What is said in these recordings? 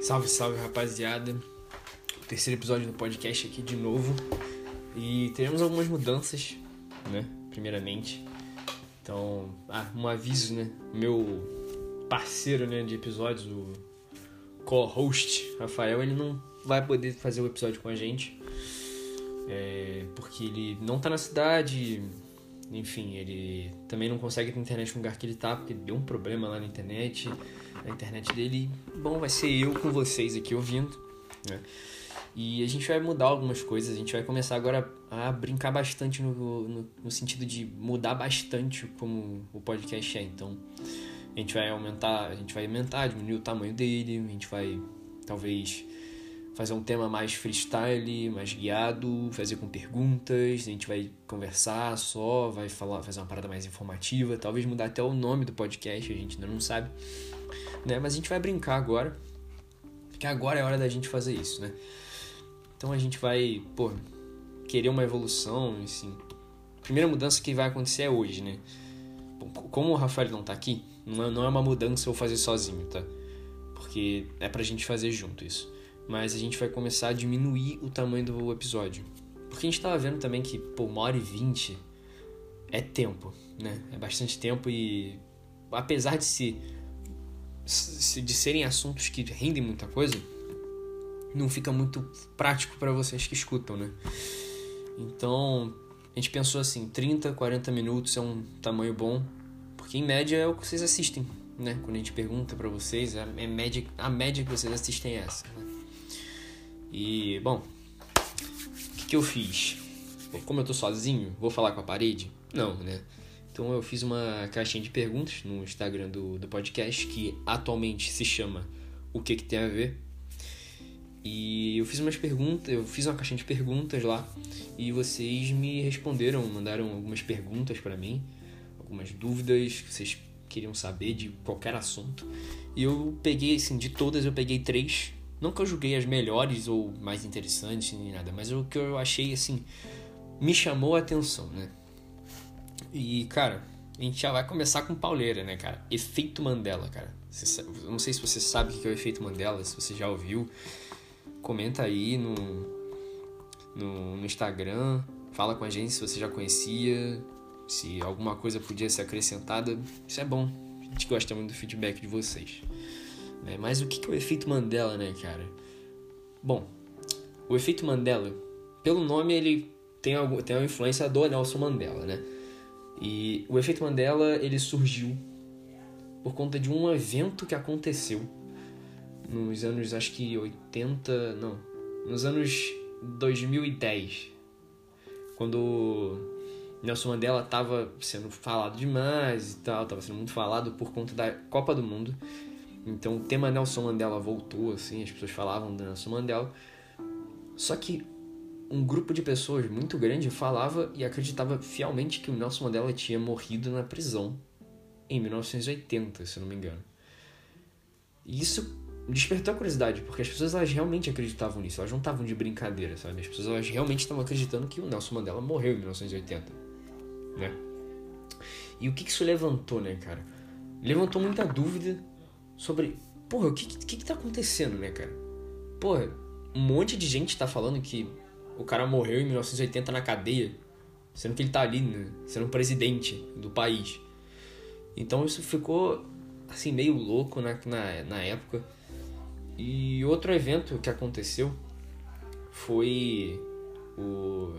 Salve, salve rapaziada. Terceiro episódio do podcast aqui de novo. E teremos algumas mudanças, né? Primeiramente. Então, ah, um aviso, né? Meu parceiro né, de episódios, o co-host, Rafael, ele não vai poder fazer o episódio com a gente. É, porque ele não tá na cidade, enfim, ele também não consegue ter internet no lugar que ele tá, porque deu um problema lá na internet, na internet dele. Bom, vai ser eu com vocês aqui ouvindo, né? E a gente vai mudar algumas coisas, a gente vai começar agora a brincar bastante no, no, no sentido de mudar bastante como o podcast é. Então, a gente vai aumentar, a gente vai aumentar, diminuir o tamanho dele, a gente vai talvez fazer um tema mais freestyle, mais guiado, fazer com perguntas, a gente vai conversar só, vai falar, fazer uma parada mais informativa, talvez mudar até o nome do podcast, a gente ainda não sabe, né? Mas a gente vai brincar agora, porque agora é hora da gente fazer isso, né? Então a gente vai, pô, querer uma evolução, assim. A primeira mudança que vai acontecer é hoje, né? Como o Rafael não tá aqui, não é, não é uma mudança eu fazer sozinho, tá? Porque é pra gente fazer junto isso mas a gente vai começar a diminuir o tamanho do episódio. Porque a gente tava vendo também que, pô, uma hora e vinte é tempo, né? É bastante tempo e apesar de se de serem assuntos que rendem muita coisa, não fica muito prático para vocês que escutam, né? Então, a gente pensou assim, 30, 40 minutos é um tamanho bom, porque em média é o que vocês assistem, né? Quando a gente pergunta para vocês, a, é média, a média que vocês assistem é essa? E, bom, o que, que eu fiz? Como eu tô sozinho, vou falar com a parede? Não, né? Então eu fiz uma caixinha de perguntas no Instagram do, do podcast, que atualmente se chama O que, que tem a ver? E eu fiz umas perguntas, eu fiz uma caixinha de perguntas lá e vocês me responderam, mandaram algumas perguntas para mim, algumas dúvidas que vocês queriam saber de qualquer assunto. E eu peguei, assim, de todas eu peguei três não que eu julguei as melhores ou mais interessantes nem nada, mas o que eu achei assim me chamou a atenção, né? E cara, a gente já vai começar com pauleira, né, cara? Efeito Mandela, cara. Você, eu não sei se você sabe o que é o efeito Mandela, se você já ouviu. Comenta aí no, no, no Instagram, fala com a gente se você já conhecia, se alguma coisa podia ser acrescentada. Isso é bom. A gente gosta muito do feedback de vocês. Né? Mas o que é o efeito Mandela, né, cara? Bom, o efeito Mandela, pelo nome, ele tem, algum, tem uma influência do Nelson Mandela, né? E o efeito Mandela, ele surgiu por conta de um evento que aconteceu nos anos, acho que 80, não, nos anos 2010, quando Nelson Mandela estava sendo falado demais e tal, estava sendo muito falado por conta da Copa do Mundo então o tema Nelson Mandela voltou, assim, as pessoas falavam do Nelson Mandela. Só que um grupo de pessoas muito grande falava e acreditava fielmente que o Nelson Mandela tinha morrido na prisão em 1980, se não me engano. E isso despertou a curiosidade, porque as pessoas elas realmente acreditavam nisso, elas não estavam de brincadeira, sabe? As pessoas elas realmente estavam acreditando que o Nelson Mandela morreu em 1980, né? E o que isso levantou, né, cara? Levantou muita dúvida sobre, porra, o que, que que tá acontecendo, né, cara? Porra, um monte de gente tá falando que o cara morreu em 1980 na cadeia, sendo que ele tá ali, né, sendo presidente do país. Então isso ficou, assim, meio louco na, na, na época. E outro evento que aconteceu foi o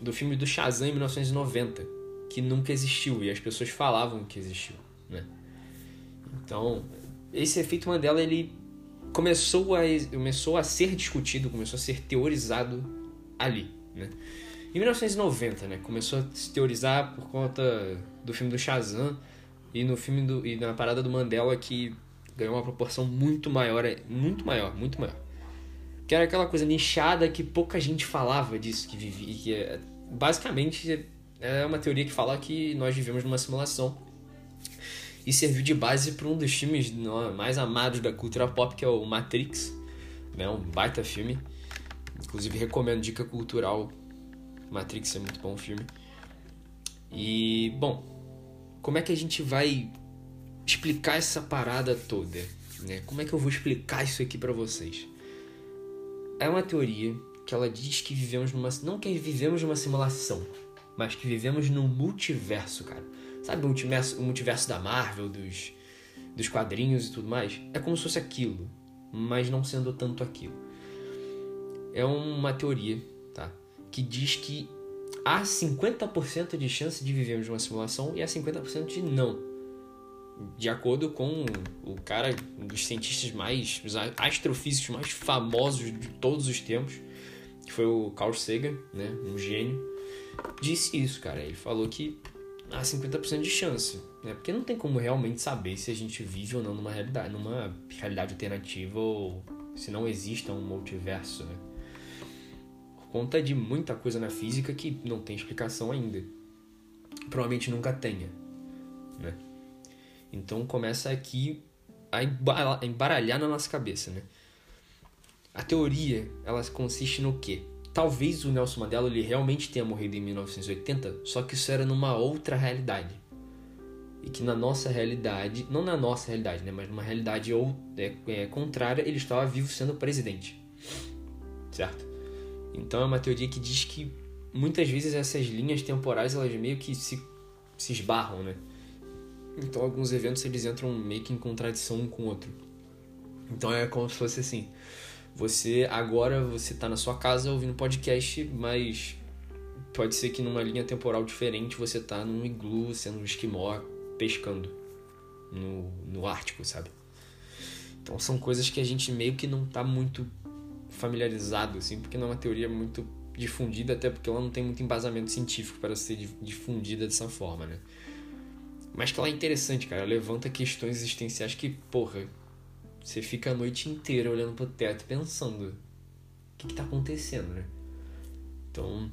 do filme do Shazam em 1990, que nunca existiu e as pessoas falavam que existiu, né? Então, esse efeito Mandela ele começou a, começou a ser discutido, começou a ser teorizado ali, né? Em 1990, né, começou a se teorizar por conta do filme do Shazam e no filme do e na parada do Mandela que ganhou uma proporção muito maior, muito maior, muito maior. Que era aquela coisa nichada que pouca gente falava disso que vivia, que é, basicamente é uma teoria que fala que nós vivemos numa simulação e serviu de base para um dos filmes mais amados da cultura pop, que é o Matrix, né? Um baita filme. Inclusive recomendo dica cultural. Matrix é muito bom filme. E bom, como é que a gente vai explicar essa parada toda? né? Como é que eu vou explicar isso aqui para vocês? É uma teoria que ela diz que vivemos numa não que vivemos numa simulação, mas que vivemos num multiverso, cara. Sabe o multiverso, o multiverso da Marvel, dos dos quadrinhos e tudo mais? É como se fosse aquilo, mas não sendo tanto aquilo. É uma teoria, tá? Que diz que há 50% de chance de vivermos numa simulação e há 50% de não. De acordo com o cara, um dos cientistas mais, os astrofísicos mais famosos de todos os tempos, que foi o Carl Sagan, né, um gênio, disse isso, cara. Ele falou que há 50% de chance, né? Porque não tem como realmente saber se a gente vive ou não numa realidade, numa realidade alternativa ou se não exista um multiverso, né? conta de muita coisa na física que não tem explicação ainda. Provavelmente nunca tenha, né? Então começa aqui a embaralhar na nossa cabeça, né? A teoria, ela consiste no quê? Talvez o Nelson Mandela ele realmente tenha morrido em 1980, só que isso era numa outra realidade. E que na nossa realidade, não na nossa realidade, né, mas numa realidade ou é, é, contrária, ele estava vivo sendo presidente. Certo? Então é uma teoria que diz que muitas vezes essas linhas temporais elas meio que se, se esbarram, né? Então alguns eventos eles entram meio que em contradição um com o outro. Então é como se fosse assim, você agora você tá na sua casa ouvindo podcast, mas pode ser que numa linha temporal diferente você tá num iglu sendo um esquimó pescando no, no Ártico, sabe? Então são coisas que a gente meio que não tá muito familiarizado, assim, porque não é uma teoria muito difundida, até porque ela não tem muito embasamento científico para ser difundida dessa forma, né? Mas que ela é interessante, cara. Ela levanta questões existenciais que, porra, você fica a noite inteira olhando pro teto pensando: o que, que tá acontecendo, né? Então,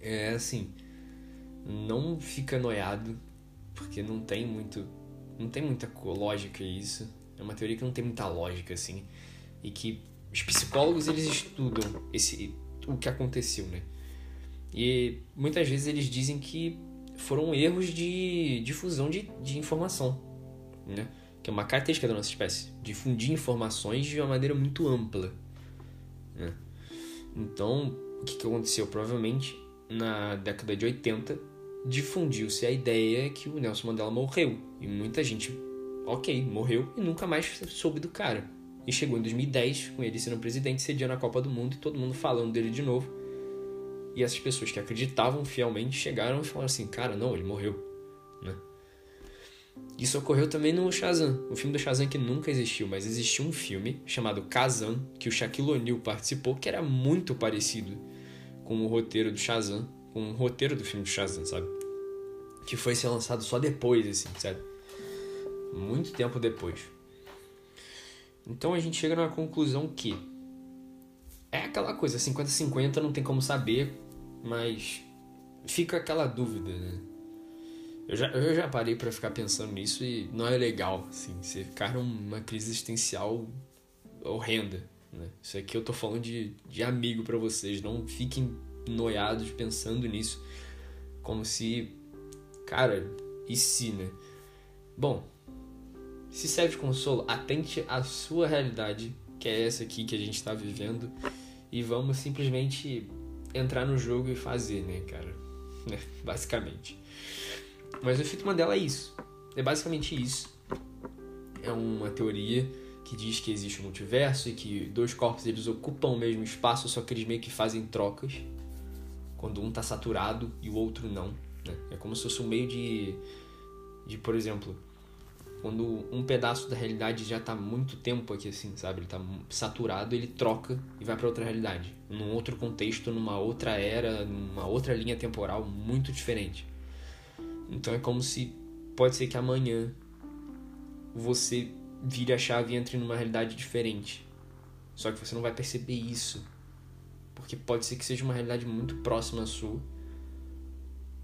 é assim, não fica noiado, porque não tem muito. Não tem muita lógica isso. É uma teoria que não tem muita lógica, assim. E que os psicólogos eles estudam esse o que aconteceu, né? E muitas vezes eles dizem que foram erros de difusão de, de informação, né? Que é uma característica da nossa espécie, difundir informações de uma maneira muito ampla, né? Então, o que, que aconteceu? Provavelmente, na década de 80, difundiu-se a ideia que o Nelson Mandela morreu. E muita gente, ok, morreu e nunca mais soube do cara. E chegou em 2010, com ele sendo presidente, sediando a Copa do Mundo e todo mundo falando dele de novo. E essas pessoas que acreditavam fielmente chegaram e falaram assim: cara, não, ele morreu. Isso ocorreu também no Shazam, o filme do Shazam que nunca existiu, mas existiu um filme chamado Kazan, que o Shaquille O'Neal participou, que era muito parecido com o roteiro do Shazam, com o roteiro do filme do Shazam, sabe? Que foi ser lançado só depois, assim, sabe? Muito tempo depois. Então a gente chega numa conclusão que é aquela coisa, 50-50 não tem como saber, mas fica aquela dúvida, né? Eu já, eu já parei para ficar pensando nisso e não é legal, assim, você ficar numa crise existencial horrenda, né? Isso aqui eu tô falando de, de amigo para vocês, não fiquem noiados pensando nisso, como se, cara, e se, né? Bom, se serve de consolo, atente à sua realidade, que é essa aqui que a gente está vivendo, e vamos simplesmente entrar no jogo e fazer, né, cara? Basicamente. Mas o efeito Mandela é isso. É basicamente isso. É uma teoria que diz que existe um multiverso e que dois corpos eles ocupam o mesmo espaço, só que eles meio que fazem trocas. Quando um tá saturado e o outro não. Né? É como se fosse um meio de. de, por exemplo, quando um pedaço da realidade já está muito tempo aqui assim, sabe? Ele está saturado, ele troca e vai para outra realidade, num outro contexto, numa outra era, numa outra linha temporal muito diferente. Então é como se pode ser que amanhã você vire a chave e entre numa realidade diferente. Só que você não vai perceber isso. Porque pode ser que seja uma realidade muito próxima à sua.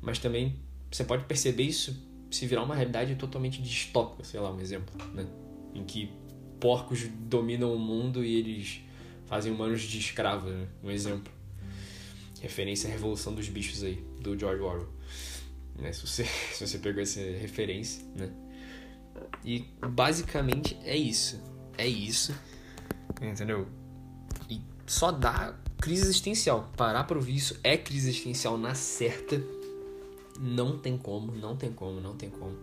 Mas também você pode perceber isso se virar uma realidade totalmente distópica, sei lá, um exemplo, né? Em que porcos dominam o mundo e eles fazem humanos de escravos, né? Um exemplo. Referência à Revolução dos Bichos aí, do George Orwell. Né? Se, você, se você pegou essa referência, né? E basicamente é isso. É isso. Entendeu? E só dá crise existencial. Parar pra ouvir isso é crise existencial na certa. Não tem como, não tem como, não tem como.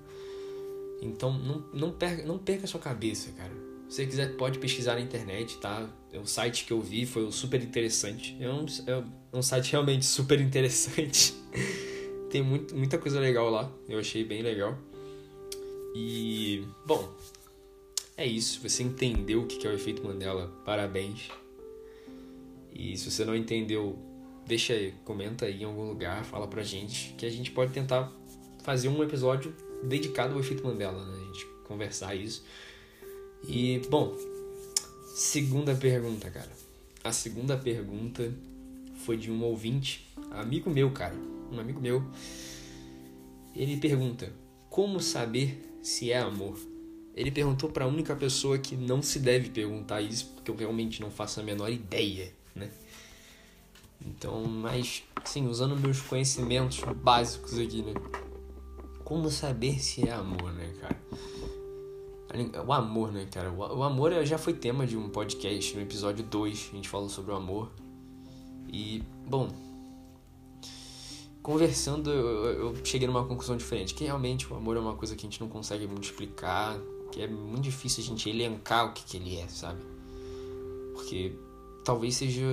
Então não, não, perca, não perca a sua cabeça, cara. Se você quiser, pode pesquisar na internet, tá? O site que eu vi foi super interessante. É um, é um site realmente super interessante. Tem muito, muita coisa legal lá. Eu achei bem legal. E, bom, é isso. Você entendeu o que é o efeito Mandela? Parabéns. E se você não entendeu, deixa aí, comenta aí em algum lugar, fala pra gente, que a gente pode tentar fazer um episódio dedicado ao efeito Mandela, né? A gente conversar isso. E, bom, segunda pergunta, cara. A segunda pergunta foi de um ouvinte, amigo meu, cara. Um amigo meu. Ele pergunta: Como saber se é amor? Ele perguntou para a única pessoa que não se deve perguntar isso, porque eu realmente não faço a menor ideia, né? Então, mas, sim, usando meus conhecimentos básicos aqui, né? Como saber se é amor, né, cara? O amor, né, cara? O amor já foi tema de um podcast no episódio 2. A gente falou sobre o amor. E, bom, conversando, eu, eu cheguei numa conclusão diferente. Que realmente o amor é uma coisa que a gente não consegue muito explicar. Que é muito difícil a gente elencar o que, que ele é, sabe? Porque talvez seja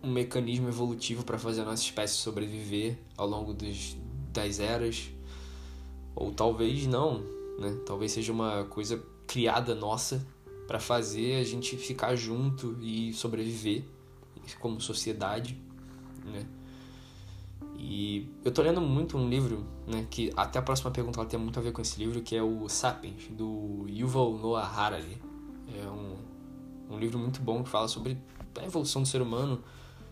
um mecanismo evolutivo para fazer a nossa espécie sobreviver ao longo dos, das eras. Ou talvez não, né? Talvez seja uma coisa criada nossa para fazer a gente ficar junto e sobreviver como sociedade, né? E eu tô lendo muito um livro, né, que até a próxima pergunta ela tem muito a ver com esse livro, que é o Sapiens, do Yuval Noah Harari. É um, um livro muito bom que fala sobre a evolução do ser humano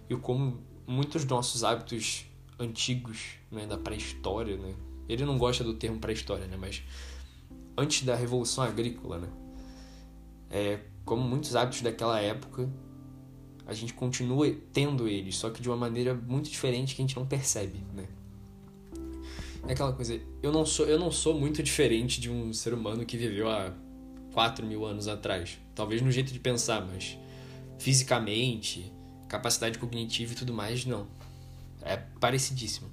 e como muitos dos nossos hábitos antigos, né, da pré-história, né, ele não gosta do termo pré-história, né? Mas antes da Revolução Agrícola, né? É, como muitos hábitos daquela época, a gente continua tendo eles, só que de uma maneira muito diferente que a gente não percebe, né? É aquela coisa, eu não sou, eu não sou muito diferente de um ser humano que viveu há 4 mil anos atrás. Talvez no jeito de pensar, mas fisicamente, capacidade cognitiva e tudo mais, não. É parecidíssimo.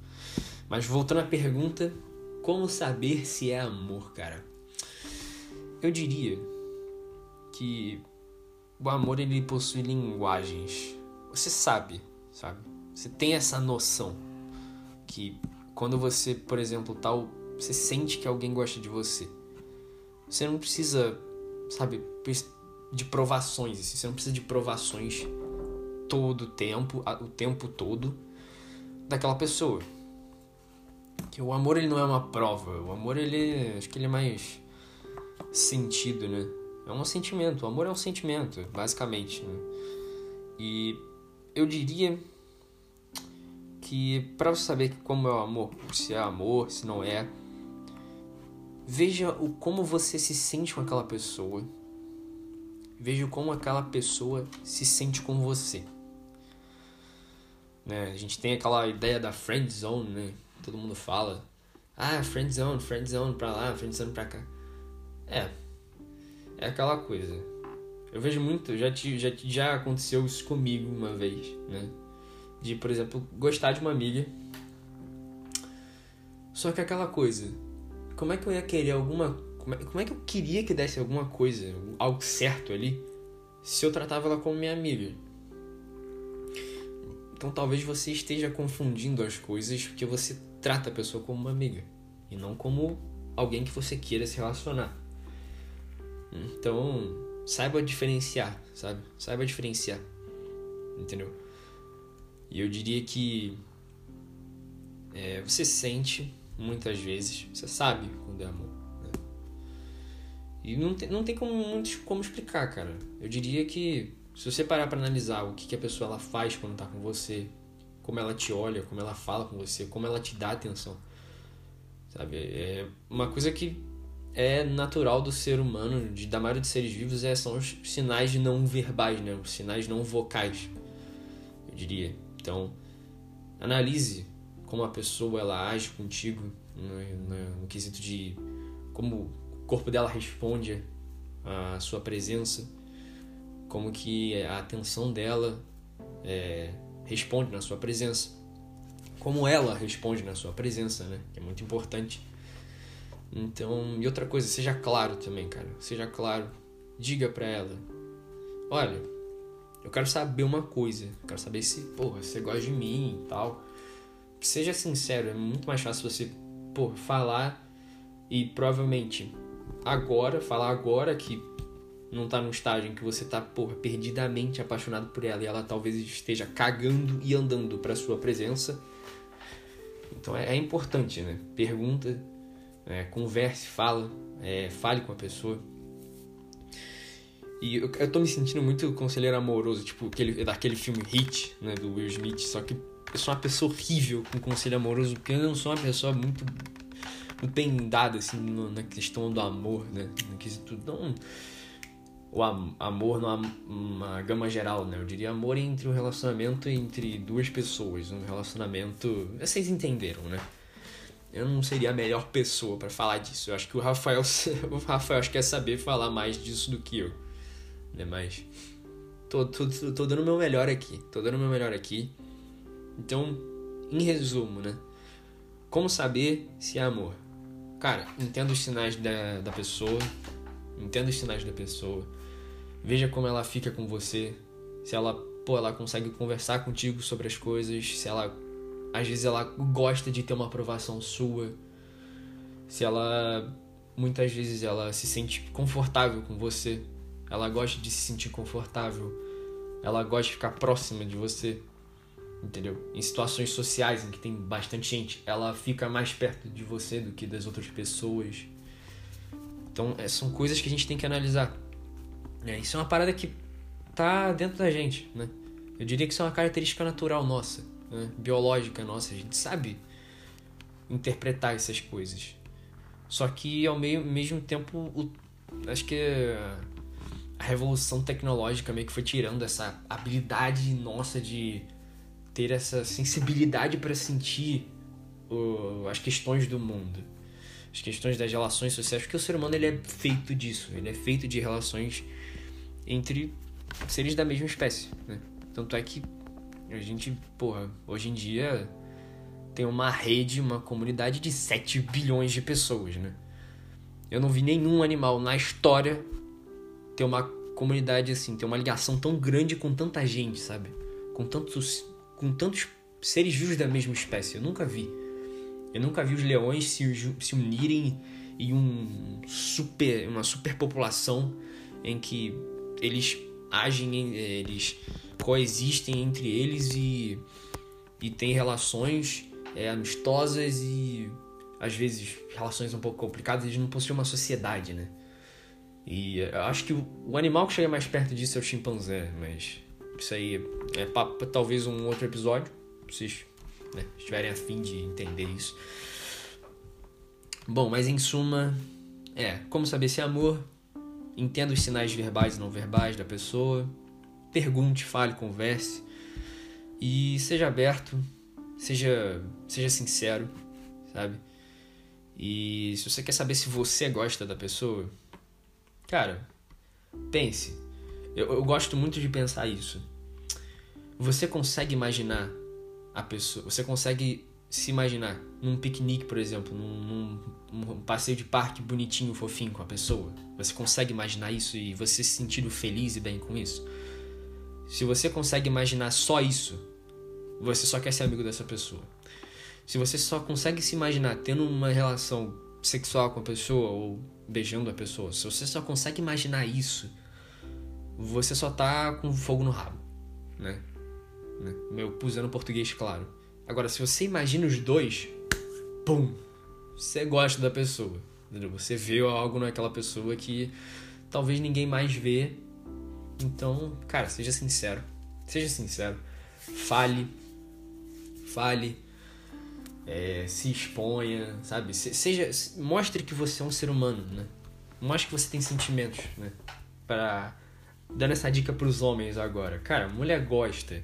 Mas voltando à pergunta, como saber se é amor, cara? Eu diria que o amor ele possui linguagens. Você sabe, sabe? Você tem essa noção que quando você, por exemplo, tal, você sente que alguém gosta de você. Você não precisa, sabe, de provações, assim. você não precisa de provações todo o tempo, o tempo todo daquela pessoa que o amor ele não é uma prova, o amor ele acho que ele é mais sentido, né? É um sentimento, o amor é um sentimento, basicamente, né? E eu diria que para você saber como é o amor, se é amor, se não é, veja o como você se sente com aquela pessoa. Veja como aquela pessoa se sente com você. Né? A gente tem aquela ideia da friend zone, né? todo mundo fala. Ah, friend zone, friend zone pra lá, friend zone pra cá. É. É aquela coisa. Eu vejo muito, já, já, já aconteceu isso comigo uma vez, né? De, por exemplo, gostar de uma amiga. Só que aquela coisa. Como é que eu ia querer alguma. Como é, como é que eu queria que desse alguma coisa, algo certo ali, se eu tratava ela como minha amiga? Então talvez você esteja confundindo as coisas porque você trata a pessoa como uma amiga e não como alguém que você queira se relacionar. Então, saiba diferenciar, sabe? Saiba diferenciar. Entendeu? E eu diria que é, você sente muitas vezes, você sabe quando é amor. Né? E não tem, não tem como, muito como explicar, cara. Eu diria que se você parar para analisar o que, que a pessoa ela faz quando tá com você, como ela te olha, como ela fala com você, como ela te dá atenção. Sabe? É uma coisa que é natural do ser humano, de, da maioria dos seres vivos, é, são os sinais não verbais, né? Os sinais não vocais, eu diria. Então, analise como a pessoa ela age contigo no, no, no quesito de como corpo dela responde à sua presença, como que a atenção dela é, responde na sua presença, como ela responde na sua presença, né? Que é muito importante. Então, e outra coisa, seja claro também, cara. Seja claro. Diga pra ela: Olha, eu quero saber uma coisa. Eu quero saber se, porra, você gosta de mim e tal. Que seja sincero, é muito mais fácil você, porra, falar e provavelmente agora, falar agora que não tá no estágio em que você tá, porra, perdidamente apaixonado por ela e ela talvez esteja cagando e andando pra sua presença. Então é, é importante, né? Pergunta, é, converse, fala, é, fale com a pessoa. E eu, eu tô me sentindo muito conselheiro amoroso, tipo aquele, daquele filme Hit, né, do Will Smith, só que eu sou uma pessoa horrível com conselho amoroso, porque eu não sou uma pessoa muito, muito bem dada, assim, no, na questão do amor, né, no quesito, não o am amor numa gama geral, né, eu diria amor entre um relacionamento entre duas pessoas, um relacionamento, vocês entenderam, né, eu não seria a melhor pessoa para falar disso. Eu acho que o Rafael, o Rafael acho que quer saber falar mais disso do que eu. Né? Mas tô, tô, tô dando o meu melhor aqui. Tô dando o meu melhor aqui. Então, em resumo, né? Como saber se é amor? Cara, entenda os sinais da, da pessoa. Entenda os sinais da pessoa. Veja como ela fica com você. Se ela, pô, ela consegue conversar contigo sobre as coisas. Se ela às vezes ela gosta de ter uma aprovação sua. Se ela muitas vezes ela se sente confortável com você, ela gosta de se sentir confortável, ela gosta de ficar próxima de você, entendeu? Em situações sociais em que tem bastante gente, ela fica mais perto de você do que das outras pessoas. Então, é, são coisas que a gente tem que analisar. É, isso é uma parada que tá dentro da gente, né? Eu diria que isso é uma característica natural nossa né, biológica nossa, a gente sabe interpretar essas coisas. Só que ao meio, mesmo tempo, o, acho que a revolução tecnológica meio que foi tirando essa habilidade nossa de ter essa sensibilidade para sentir o, as questões do mundo, as questões das relações sociais, porque o ser humano ele é feito disso, ele é feito de relações entre seres da mesma espécie, né? Tanto é que a gente, porra, hoje em dia tem uma rede, uma comunidade de 7 bilhões de pessoas, né? Eu não vi nenhum animal na história ter uma comunidade assim, ter uma ligação tão grande com tanta gente, sabe? Com tantos, com tantos seres vivos da mesma espécie. Eu nunca vi. Eu nunca vi os leões se, se unirem em um super, uma superpopulação em que eles agem, eles coexistem entre eles e, e têm relações é, amistosas e às vezes relações um pouco complicadas, eles não possuem uma sociedade, né? E eu acho que o, animal que chega mais perto disso é o chimpanzé, mas isso aí é para talvez um outro episódio, se vocês né, estiverem afim de entender isso. Bom, mas em suma, é, como saber se é amor? Entenda os sinais verbais e não verbais da pessoa pergunte, fale, converse e seja aberto, seja, seja sincero, sabe? E se você quer saber se você gosta da pessoa, cara, pense. Eu, eu gosto muito de pensar isso. Você consegue imaginar a pessoa, você consegue se imaginar num piquenique, por exemplo, num, num, passeio de parque bonitinho, fofinho com a pessoa? Você consegue imaginar isso e você se sentir feliz e bem com isso? Se você consegue imaginar só isso, você só quer ser amigo dessa pessoa. Se você só consegue se imaginar tendo uma relação sexual com a pessoa ou beijando a pessoa, se você só consegue imaginar isso, você só tá com fogo no rabo, né? né? Meu usando português claro. Agora, se você imagina os dois, pum, você gosta da pessoa. Entendeu? Você vê algo naquela pessoa que talvez ninguém mais vê então, cara, seja sincero. Seja sincero. Fale. Fale. É, se exponha, sabe? seja, mostre que você é um ser humano, né? Mostre que você tem sentimentos, né? Para dando essa dica para os homens agora. Cara, mulher gosta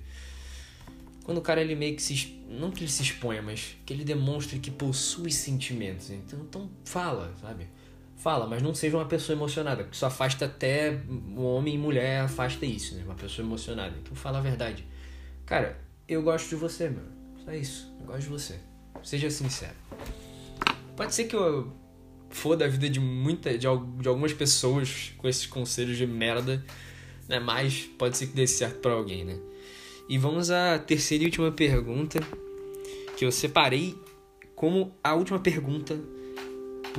quando o cara ele meio que se não que ele se exponha, mas que ele demonstre que possui sentimentos. Então, então fala, sabe? Fala, mas não seja uma pessoa emocionada, porque isso afasta até o homem e mulher afasta isso, né? Uma pessoa emocionada. Então fala a verdade. Cara, eu gosto de você, meu. Só isso. Eu gosto de você. Seja sincero. Pode ser que eu foda a vida de muita de, de algumas pessoas com esses conselhos de merda, né? Mas pode ser que dê certo para alguém, né? E vamos à terceira e última pergunta que eu separei como a última pergunta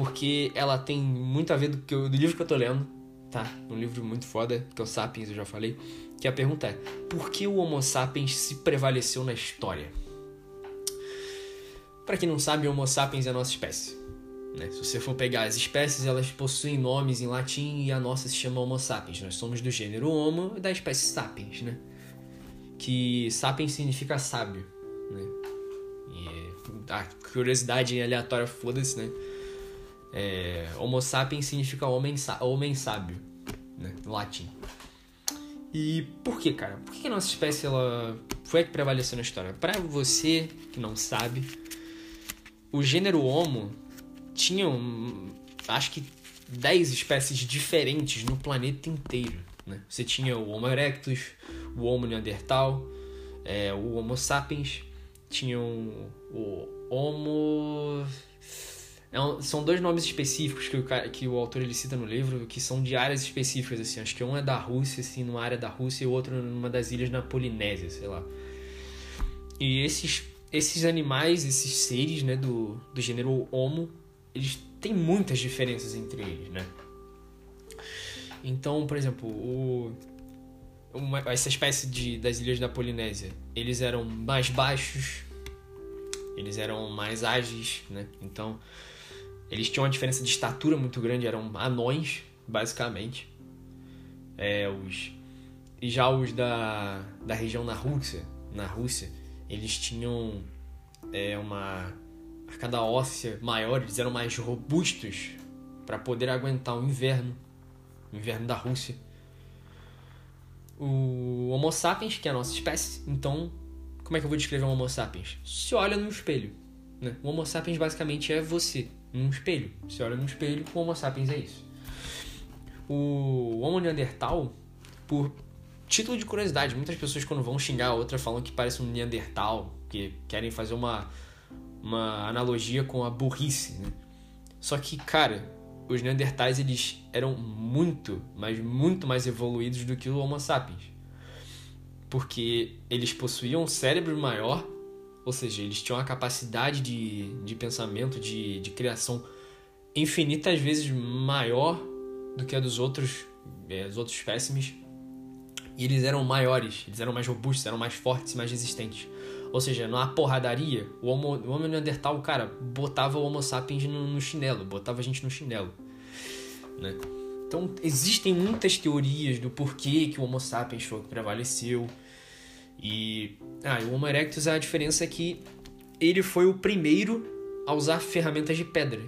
porque ela tem muito a ver do, que eu, do livro que eu tô lendo, tá? Um livro muito foda, que é o Sapiens, eu já falei. Que a pergunta é: por que o Homo sapiens se prevaleceu na história? Para quem não sabe, o Homo sapiens é a nossa espécie. Né? Se você for pegar as espécies, elas possuem nomes em latim e a nossa se chama Homo sapiens. Nós somos do gênero Homo e da espécie sapiens, né? Que sapiens significa sábio, né? E a curiosidade aleatória, foda-se, né? É, homo sapiens significa homem, homem sábio, né, latim. E por que, cara? Por que a nossa espécie ela foi a que prevaleceu na história? Para você que não sabe, o gênero Homo tinha, um, acho que 10 espécies diferentes no planeta inteiro. Né? Você tinha o Homo erectus, o Homo neandertal, é, o Homo sapiens, tinham o Homo é um, são dois nomes específicos que o, que o autor ele cita no livro, que são de áreas específicas, assim. Acho que um é da Rússia, assim, numa área da Rússia, e o outro numa das ilhas na Polinésia, sei lá. E esses, esses animais, esses seres, né, do, do gênero Homo, eles têm muitas diferenças entre eles, né? Então, por exemplo, o, uma, essa espécie de, das ilhas da Polinésia, eles eram mais baixos, eles eram mais ágeis, né? Então, eles tinham uma diferença de estatura muito grande, eram anões, basicamente. É, os, e já os da, da região na Rússia, na Rússia, eles tinham é, uma arcada óssea maior, eles eram mais robustos para poder aguentar o inverno, o inverno da Rússia. O Homo sapiens, que é a nossa espécie, então, como é que eu vou descrever o Homo sapiens? Se olha no espelho. Né? O Homo sapiens basicamente é você num espelho. Você olha num espelho, o Homo sapiens é isso. O Homo neandertal, por título de curiosidade, muitas pessoas quando vão xingar a outra falam que parece um neandertal, que querem fazer uma, uma analogia com a burrice, né? Só que, cara, os neandertais eles eram muito, mas muito mais evoluídos do que o Homo sapiens. Porque eles possuíam um cérebro maior ou seja, eles tinham uma capacidade de, de pensamento, de, de criação infinitas vezes maior do que a dos outros, é, dos outros espécimes. E eles eram maiores, eles eram mais robustos, eram mais fortes, mais resistentes. Ou seja, na porradaria, o Homo, o Homo Neandertal, cara, botava o Homo sapiens no, no chinelo, botava a gente no chinelo. Né? Então, existem muitas teorias do porquê que o Homo sapiens foi que prevaleceu. E ah, o Homo erectus a diferença é que ele foi o primeiro a usar ferramentas de pedra,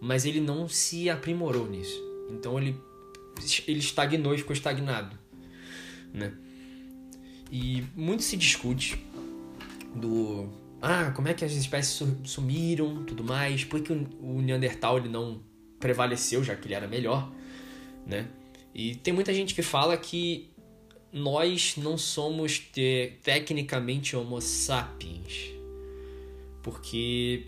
mas ele não se aprimorou nisso. Então ele ele estagnou e ficou estagnado, né? E muito se discute do ah, como é que as espécies sumiram, tudo mais, por que o Neandertal ele não prevaleceu, já que ele era melhor, né? E tem muita gente que fala que nós não somos te, tecnicamente Homo sapiens, porque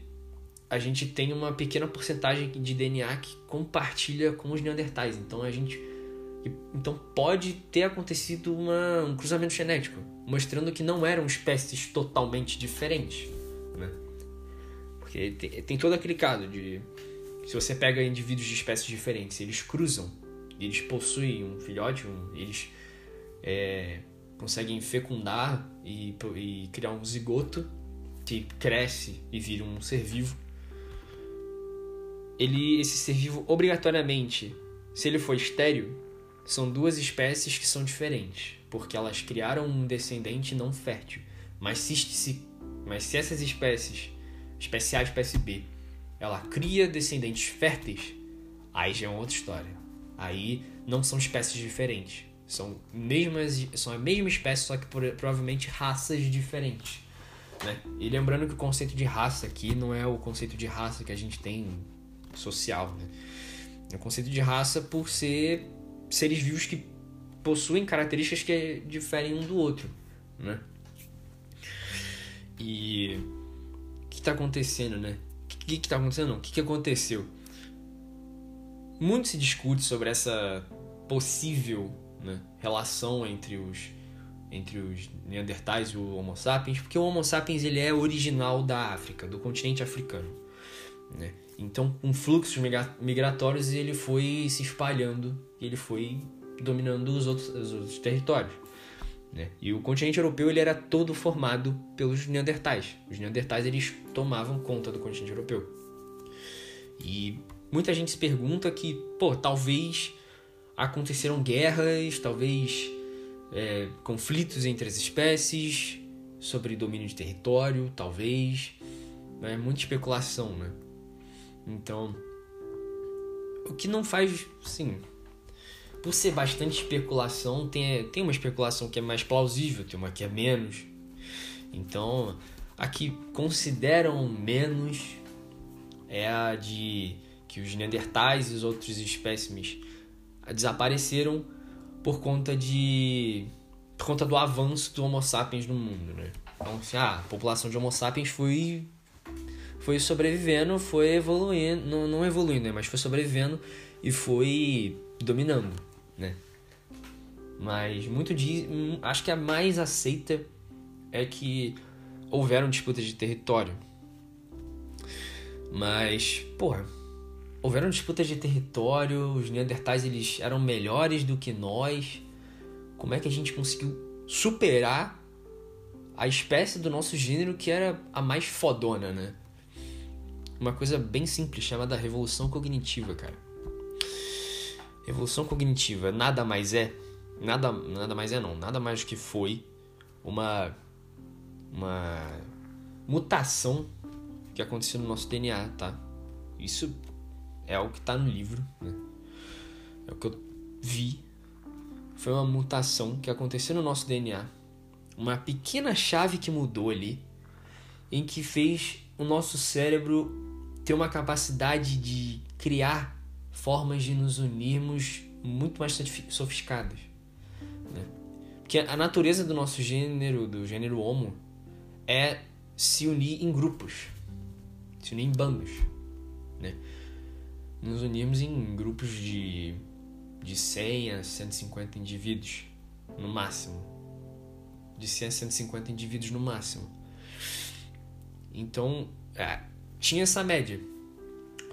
a gente tem uma pequena porcentagem de DNA que compartilha com os neandertais. Então a gente então pode ter acontecido uma, um cruzamento genético, mostrando que não eram espécies totalmente diferentes, né? Porque tem, tem todo aquele caso de se você pega indivíduos de espécies diferentes, eles cruzam, eles possuem um filhote, um, eles é, conseguem fecundar e, e criar um zigoto que cresce e vira um ser vivo. Ele, esse ser vivo, obrigatoriamente, se ele for estéreo, são duas espécies que são diferentes, porque elas criaram um descendente não fértil. Mas se, se, mas se essas espécies, espécie A e espécie B, ela cria descendentes férteis, aí já é outra história. Aí não são espécies diferentes. São, mesmas, são a mesma espécie, só que por, provavelmente raças diferentes. Né? E lembrando que o conceito de raça aqui não é o conceito de raça que a gente tem social. Né? O conceito de raça por ser seres vivos que possuem características que diferem um do outro, né? E o que está acontecendo, né? O que está acontecendo? O que, que aconteceu? Muito se discute sobre essa possível né, relação entre os entre os Neandertais e o Homo sapiens, porque o Homo sapiens ele é original da África, do continente africano. Né? Então, com fluxos migratórios, ele foi se espalhando, ele foi dominando os outros, os outros territórios. Né? E o continente europeu ele era todo formado pelos Neandertais. Os Neandertais eles tomavam conta do continente europeu. E muita gente se pergunta que, pô, talvez aconteceram guerras, talvez é, conflitos entre as espécies, sobre domínio de território, talvez. É muita especulação, né? Então, o que não faz, sim, por ser bastante especulação, tem, tem uma especulação que é mais plausível, tem uma que é menos. Então, a que consideram menos é a de que os neandertais e os outros espécimes desapareceram por conta de por conta do avanço do Homo sapiens no mundo, né? Então, assim, ah, a população de Homo sapiens foi foi sobrevivendo, foi evoluindo, não, não evoluindo, né? Mas foi sobrevivendo e foi dominando, né? Mas muito diz, acho que a mais aceita é que houveram disputas de território. Mas, porra, houveram disputas de território, os Neandertais eles eram melhores do que nós. Como é que a gente conseguiu superar a espécie do nosso gênero que era a mais fodona, né? Uma coisa bem simples chamada revolução cognitiva, cara. Revolução cognitiva nada mais é, nada, nada mais é não, nada mais do que foi uma uma mutação que aconteceu no nosso DNA, tá? Isso é o que está no livro, né? é o que eu vi. Foi uma mutação que aconteceu no nosso DNA, uma pequena chave que mudou ali, em que fez o nosso cérebro ter uma capacidade de criar formas de nos unirmos muito mais sofisticadas. Né? Porque a natureza do nosso gênero, do gênero Homo, é se unir em grupos, se unir em bandos. Nos unimos em grupos de, de 100 a 150 indivíduos, no máximo. De 100 a 150 indivíduos no máximo. Então, é, tinha essa média.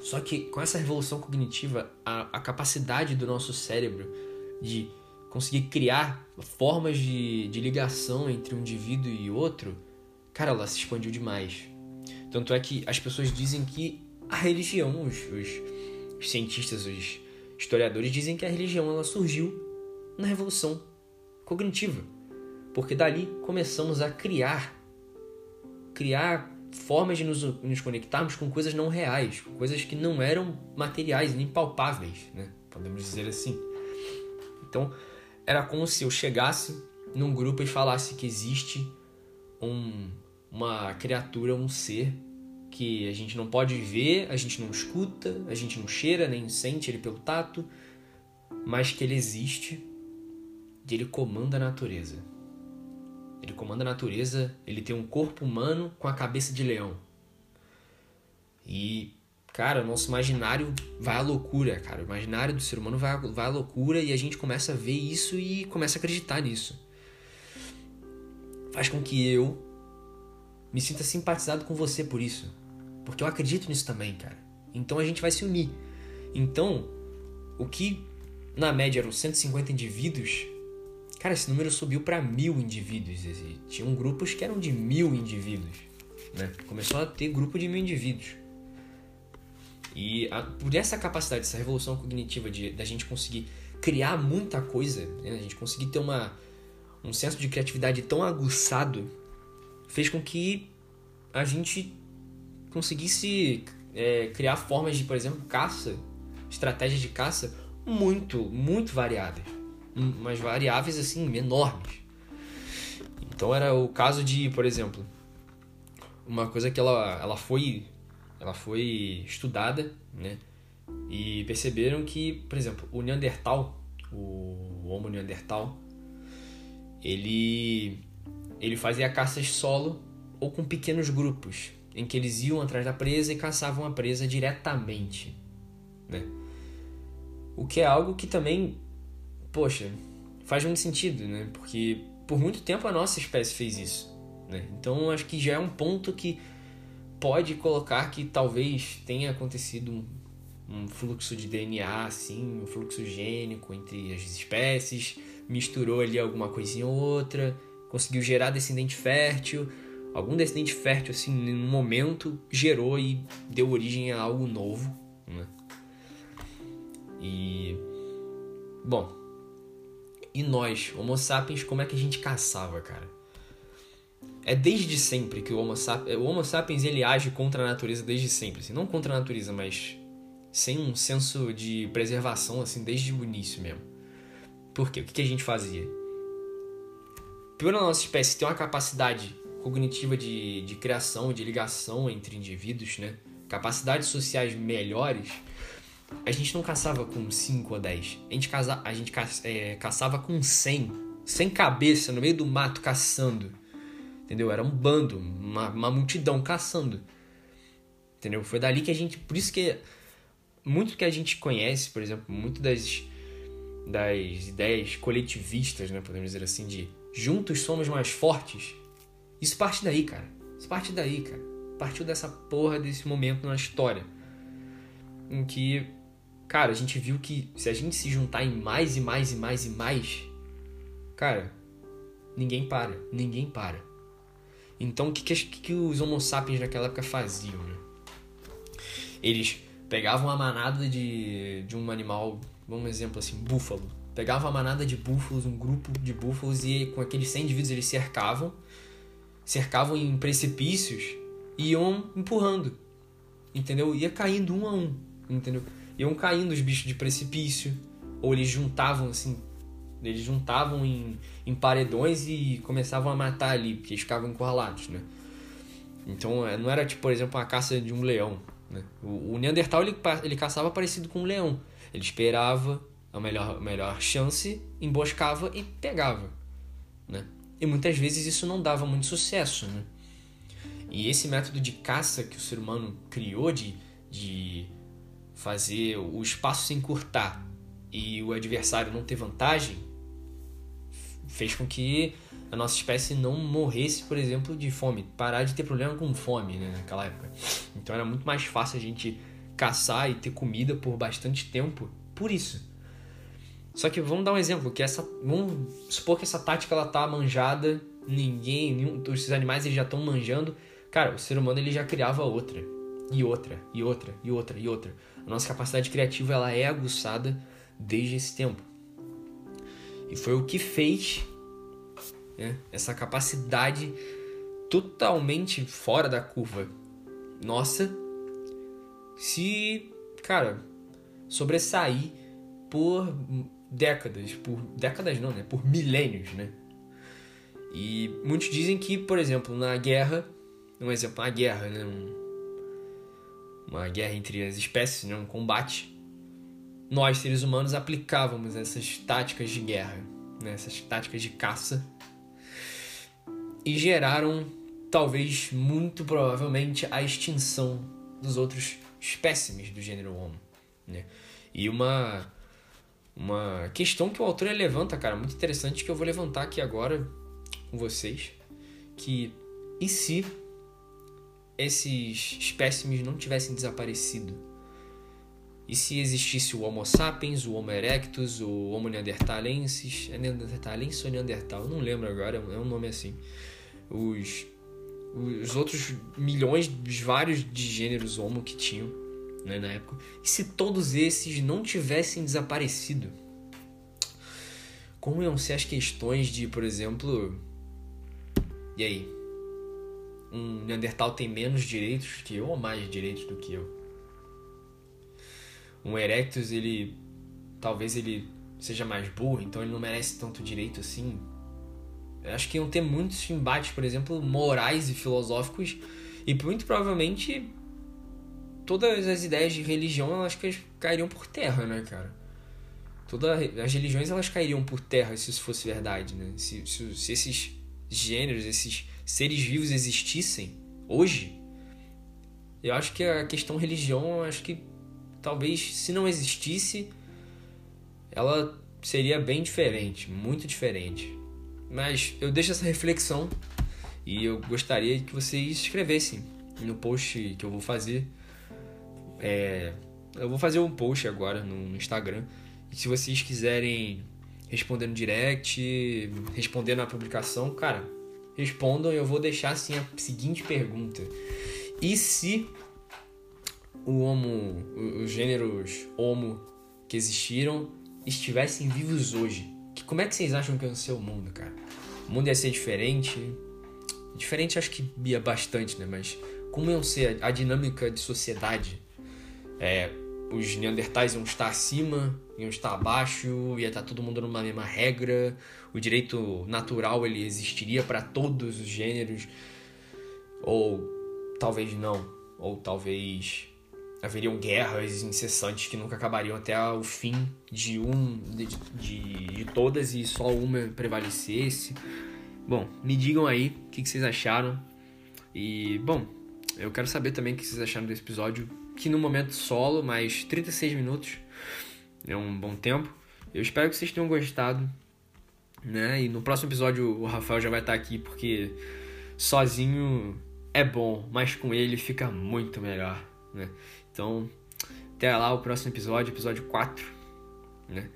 Só que com essa revolução cognitiva, a, a capacidade do nosso cérebro de conseguir criar formas de, de ligação entre um indivíduo e outro, cara, ela se expandiu demais. Tanto é que as pessoas dizem que a religião, os, os os cientistas, os historiadores dizem que a religião ela surgiu na revolução cognitiva, porque dali começamos a criar criar formas de nos, nos conectarmos com coisas não reais, coisas que não eram materiais nem palpáveis, né? Podemos dizer assim. Então, era como se eu chegasse num grupo e falasse que existe um, uma criatura, um ser que a gente não pode ver, a gente não escuta, a gente não cheira nem sente ele pelo tato, mas que ele existe e ele comanda a natureza. Ele comanda a natureza, ele tem um corpo humano com a cabeça de leão. E, cara, o nosso imaginário vai à loucura, cara. O imaginário do ser humano vai, vai à loucura e a gente começa a ver isso e começa a acreditar nisso. Faz com que eu me sinta simpatizado com você por isso. Porque eu acredito nisso também, cara. Então a gente vai se unir. Então, o que na média eram 150 indivíduos, cara, esse número subiu para mil indivíduos. Tinham grupos que eram de mil indivíduos. Né? Começou a ter grupo de mil indivíduos. E a, por essa capacidade, essa revolução cognitiva de da gente conseguir criar muita coisa, né? a gente conseguir ter uma, um senso de criatividade tão aguçado, fez com que a gente conseguisse é, criar formas de, por exemplo, caça, estratégias de caça muito, muito variadas. Mas variáveis, assim, enormes. Então era o caso de, por exemplo, uma coisa que ela, ela foi ela foi estudada, né? E perceberam que, por exemplo, o Neandertal, o Homo Neandertal, ele, ele fazia caças solo ou com pequenos grupos, em que eles iam atrás da presa e caçavam a presa diretamente, né? O que é algo que também, poxa, faz muito sentido, né? Porque por muito tempo a nossa espécie fez isso, né? Então acho que já é um ponto que pode colocar que talvez tenha acontecido um, um fluxo de DNA, assim, um fluxo gênico entre as espécies, misturou ali alguma coisinha ou outra, conseguiu gerar descendente fértil, algum descendente fértil, assim, num momento, gerou e deu origem a algo novo, né? E. Bom. E nós, Homo sapiens, como é que a gente caçava, cara? É desde sempre que o Homo sapiens, o Homo sapiens ele age contra a natureza desde sempre, assim, não contra a natureza, mas sem um senso de preservação assim desde o início mesmo. Por quê? O que a gente fazia? Pela nossa espécie ter uma capacidade cognitiva de, de criação, de ligação entre indivíduos, né? capacidades sociais melhores, a gente não caçava com 5 ou 10. A gente, caça, a gente caça, é, caçava com 100. Sem cabeça, no meio do mato, caçando. Entendeu? Era um bando, uma, uma multidão caçando. Entendeu? Foi dali que a gente. Por isso que. Muito que a gente conhece, por exemplo, muito das, das ideias coletivistas, né? Podemos dizer assim, de juntos somos mais fortes. Isso parte daí, cara. Isso parte daí, cara. Partiu dessa porra desse momento na história. Em que cara, a gente viu que se a gente se juntar em mais e mais e mais e mais, cara, ninguém para, ninguém para. Então, o que, que, que os Homo sapiens naquela época faziam? Né? Eles pegavam a manada de, de um animal, um exemplo assim, búfalo. Pegavam a manada de búfalos, um grupo de búfalos, e com aqueles 100 indivíduos eles cercavam, cercavam em precipícios e iam empurrando, entendeu? Ia caindo um a um, entendeu? iam caindo os bichos de precipício, ou eles juntavam assim, eles juntavam em, em paredões e começavam a matar ali, porque eles ficavam encurralados, né? Então é, não era tipo, por exemplo, uma caça de um leão. Né? O, o Neandertal ele, ele caçava parecido com um leão. Ele esperava a melhor, melhor chance, emboscava e pegava. Né? E muitas vezes isso não dava muito sucesso. Né? E esse método de caça que o ser humano criou de, de fazer o espaço se encurtar e o adversário não ter vantagem, fez com que a nossa espécie não morresse, por exemplo, de fome, parar de ter problema com fome né, naquela época. Então era muito mais fácil a gente caçar e ter comida por bastante tempo por isso. Só que vamos dar um exemplo, que essa, vamos supor que essa tática ela tá manjada, ninguém, nenhum, esses animais eles já estão manjando. Cara, o ser humano ele já criava outra, e outra, e outra, e outra, e outra. A nossa capacidade criativa ela é aguçada desde esse tempo. E foi o que fez né, essa capacidade totalmente fora da curva nossa se, cara, sobressair por décadas, por décadas não, né? Por milênios, né? E muitos dizem que, por exemplo, na guerra, um exemplo, na guerra, né? Um, uma guerra entre as espécies, né, um combate, nós, seres humanos, aplicávamos essas táticas de guerra, né, essas táticas de caça, e geraram, talvez, muito provavelmente, a extinção dos outros espécimes do gênero Homo. Né? E uma, uma questão que o autor levanta, cara, muito interessante, que eu vou levantar aqui agora com vocês, que e se esses espécimes não tivessem desaparecido? E se existisse o Homo sapiens, o Homo erectus, o Homo neanderthalensis, é neanderthalensis ou neandertal? Não lembro agora, é um nome assim. Os, os outros milhões, os vários de gêneros Homo que tinham né, na época. E se todos esses não tivessem desaparecido? Como iam ser as questões de, por exemplo. E aí? um Neandertal tem menos direitos que eu ou mais direitos do que eu? Um Erectus, ele. Talvez ele seja mais burro, então ele não merece tanto direito assim. Eu acho que iam ter muitos embates, por exemplo, morais e filosóficos, e muito provavelmente todas as ideias de religião elas cairiam por terra, né, cara? Todas as religiões elas cairiam por terra se isso fosse verdade, né? Se, se, se esses gêneros, esses seres vivos existissem hoje, eu acho que a questão religião, acho que talvez se não existisse, ela seria bem diferente, muito diferente. Mas eu deixo essa reflexão e eu gostaria que vocês escrevessem no post que eu vou fazer. É, eu vou fazer um post agora no Instagram. E se vocês quiserem responder no direct, responder na publicação, cara, respondam. Eu vou deixar assim a seguinte pergunta: E se o homo, os gêneros homo que existiram estivessem vivos hoje? Que, como é que vocês acham que ia ser o mundo, cara? O mundo ia ser diferente? Diferente acho que ia bastante, né? Mas como ia ser a dinâmica de sociedade? É, os neandertais iam estar acima, iam estar abaixo, ia estar todo mundo numa mesma regra, o direito natural ele existiria para todos os gêneros, ou talvez não, ou talvez haveriam guerras incessantes que nunca acabariam até o fim de um de, de, de todas e só uma prevalecesse. Bom, me digam aí o que, que vocês acharam. E, bom, eu quero saber também o que vocês acharam desse episódio, que no momento solo, mais 36 minutos, é um bom tempo. Eu espero que vocês tenham gostado, né? E no próximo episódio o Rafael já vai estar aqui, porque sozinho é bom, mas com ele fica muito melhor, né? Então, até lá o próximo episódio, episódio 4, né?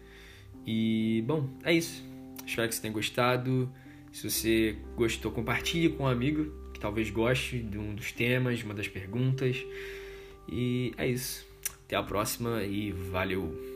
E, bom, é isso. Espero que você tenha gostado. Se você gostou, compartilhe com um amigo que talvez goste de um dos temas, de uma das perguntas. E é isso. Até a próxima e valeu!